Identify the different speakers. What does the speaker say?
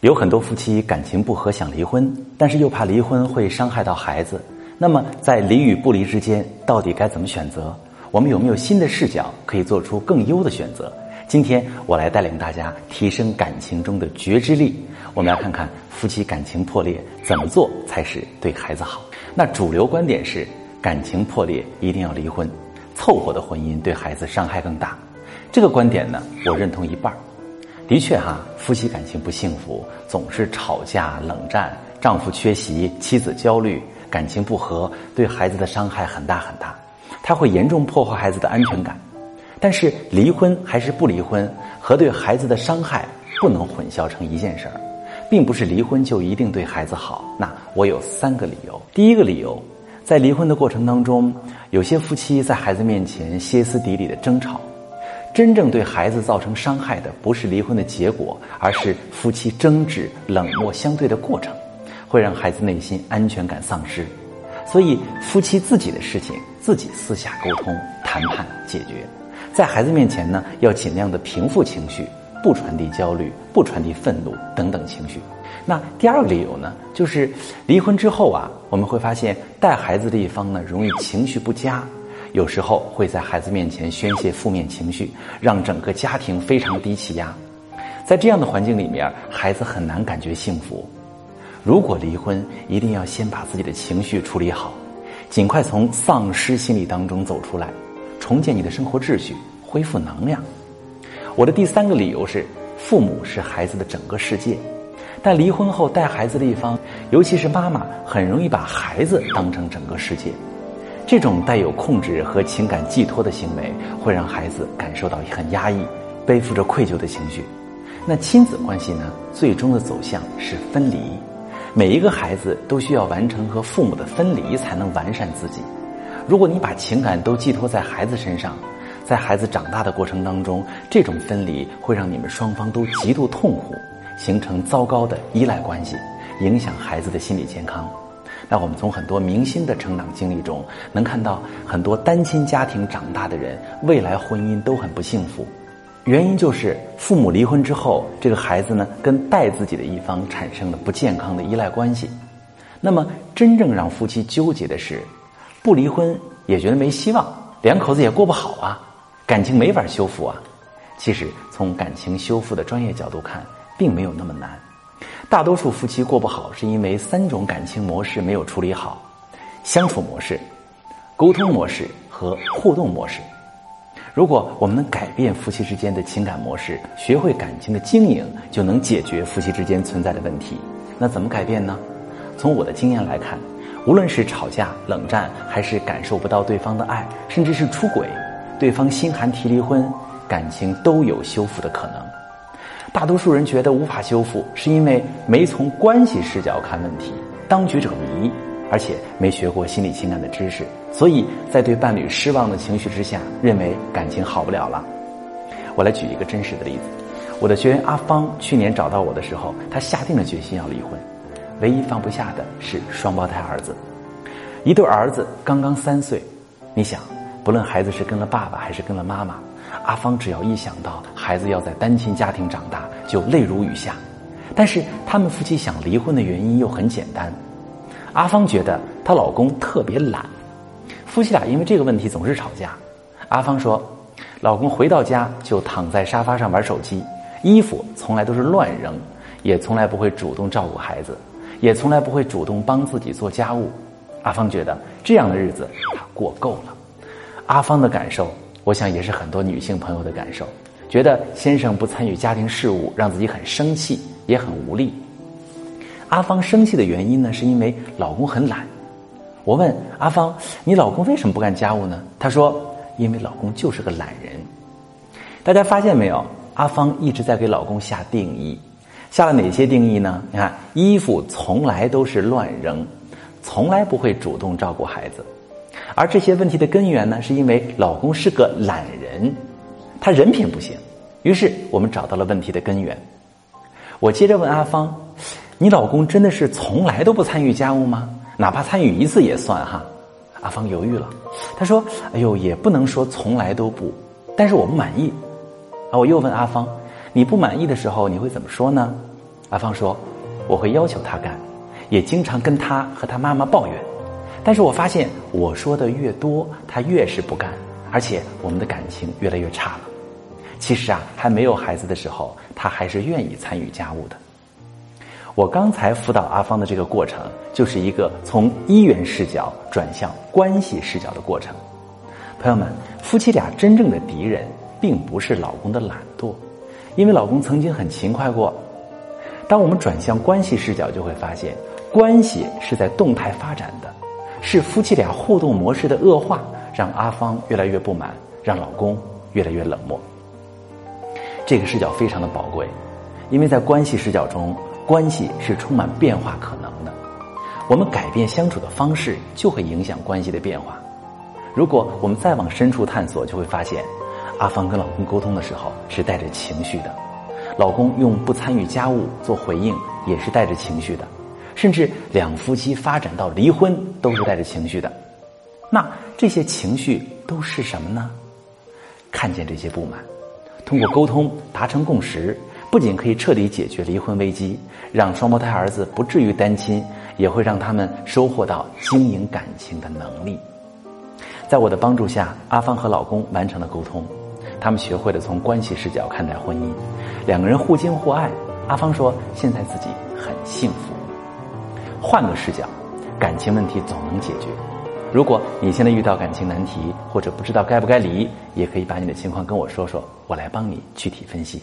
Speaker 1: 有很多夫妻感情不和想离婚，但是又怕离婚会伤害到孩子。那么在离与不离之间，到底该怎么选择？我们有没有新的视角可以做出更优的选择？今天我来带领大家提升感情中的觉知力。我们来看看夫妻感情破裂怎么做才是对孩子好。那主流观点是，感情破裂一定要离婚，凑合的婚姻对孩子伤害更大。这个观点呢，我认同一半儿。的确哈，夫妻感情不幸福，总是吵架、冷战，丈夫缺席，妻子焦虑，感情不和，对孩子的伤害很大很大，它会严重破坏孩子的安全感。但是离婚还是不离婚，和对孩子的伤害不能混淆成一件事儿，并不是离婚就一定对孩子好。那我有三个理由。第一个理由，在离婚的过程当中，有些夫妻在孩子面前歇斯底里的争吵。真正对孩子造成伤害的，不是离婚的结果，而是夫妻争执、冷漠相对的过程，会让孩子内心安全感丧失。所以，夫妻自己的事情自己私下沟通、谈判解决，在孩子面前呢，要尽量的平复情绪，不传递焦虑，不传递愤怒等等情绪。那第二个理由呢，就是离婚之后啊，我们会发现带孩子的一方呢，容易情绪不佳。有时候会在孩子面前宣泄负面情绪，让整个家庭非常低气压。在这样的环境里面，孩子很难感觉幸福。如果离婚，一定要先把自己的情绪处理好，尽快从丧失心理当中走出来，重建你的生活秩序，恢复能量。我的第三个理由是，父母是孩子的整个世界，但离婚后带孩子的一方，尤其是妈妈，很容易把孩子当成整个世界。这种带有控制和情感寄托的行为，会让孩子感受到很压抑，背负着愧疚的情绪。那亲子关系呢？最终的走向是分离。每一个孩子都需要完成和父母的分离，才能完善自己。如果你把情感都寄托在孩子身上，在孩子长大的过程当中，这种分离会让你们双方都极度痛苦，形成糟糕的依赖关系，影响孩子的心理健康。那我们从很多明星的成长经历中，能看到很多单亲家庭长大的人，未来婚姻都很不幸福。原因就是父母离婚之后，这个孩子呢跟带自己的一方产生了不健康的依赖关系。那么，真正让夫妻纠结的是，不离婚也觉得没希望，两口子也过不好啊，感情没法修复啊。其实，从感情修复的专业角度看，并没有那么难。大多数夫妻过不好，是因为三种感情模式没有处理好：相处模式、沟通模式和互动模式。如果我们能改变夫妻之间的情感模式，学会感情的经营，就能解决夫妻之间存在的问题。那怎么改变呢？从我的经验来看，无论是吵架、冷战，还是感受不到对方的爱，甚至是出轨，对方心寒提离婚，感情都有修复的可能。大多数人觉得无法修复，是因为没从关系视角看问题，当局者迷，而且没学过心理情感的知识，所以在对伴侣失望的情绪之下，认为感情好不了了。我来举一个真实的例子：我的学员阿芳去年找到我的时候，她下定了决心要离婚，唯一放不下的是双胞胎儿子，一对儿子刚刚三岁。你想，不论孩子是跟了爸爸还是跟了妈妈。阿芳只要一想到孩子要在单亲家庭长大，就泪如雨下。但是他们夫妻想离婚的原因又很简单。阿芳觉得她老公特别懒，夫妻俩因为这个问题总是吵架。阿芳说，老公回到家就躺在沙发上玩手机，衣服从来都是乱扔，也从来不会主动照顾孩子，也从来不会主动帮自己做家务。阿芳觉得这样的日子她过够了。阿芳的感受。我想也是很多女性朋友的感受，觉得先生不参与家庭事务，让自己很生气，也很无力。阿芳生气的原因呢，是因为老公很懒。我问阿芳：“你老公为什么不干家务呢？”她说：“因为老公就是个懒人。”大家发现没有？阿芳一直在给老公下定义，下了哪些定义呢？你看，衣服从来都是乱扔，从来不会主动照顾孩子。而这些问题的根源呢，是因为老公是个懒人，他人品不行。于是我们找到了问题的根源。我接着问阿芳：“你老公真的是从来都不参与家务吗？哪怕参与一次也算哈？”阿芳犹豫了，他说：“哎呦，也不能说从来都不，但是我不满意。”啊，我又问阿芳：“你不满意的时候你会怎么说呢？”阿芳说：“我会要求他干，也经常跟他和他妈妈抱怨。但是我发现我说的越多，他越是不干，而且我们的感情越来越差了。其实啊，还没有孩子的时候，他还是愿意参与家务的。我刚才辅导阿芳的这个过程，就是一个从一元视角转向关系视角的过程。朋友们，夫妻俩真正的敌人，并不是老公的懒惰，因为老公曾经很勤快过。”当我们转向关系视角，就会发现，关系是在动态发展的，是夫妻俩互动模式的恶化，让阿芳越来越不满，让老公越来越冷漠。这个视角非常的宝贵，因为在关系视角中，关系是充满变化可能的。我们改变相处的方式，就会影响关系的变化。如果我们再往深处探索，就会发现，阿芳跟老公沟通的时候是带着情绪的。老公用不参与家务做回应，也是带着情绪的，甚至两夫妻发展到离婚都是带着情绪的。那这些情绪都是什么呢？看见这些不满，通过沟通达成共识，不仅可以彻底解决离婚危机，让双胞胎儿子不至于单亲，也会让他们收获到经营感情的能力。在我的帮助下，阿芳和老公完成了沟通。他们学会了从关系视角看待婚姻，两个人互敬互爱。阿芳说：“现在自己很幸福。”换个视角，感情问题总能解决。如果你现在遇到感情难题，或者不知道该不该离，也可以把你的情况跟我说说，我来帮你具体分析。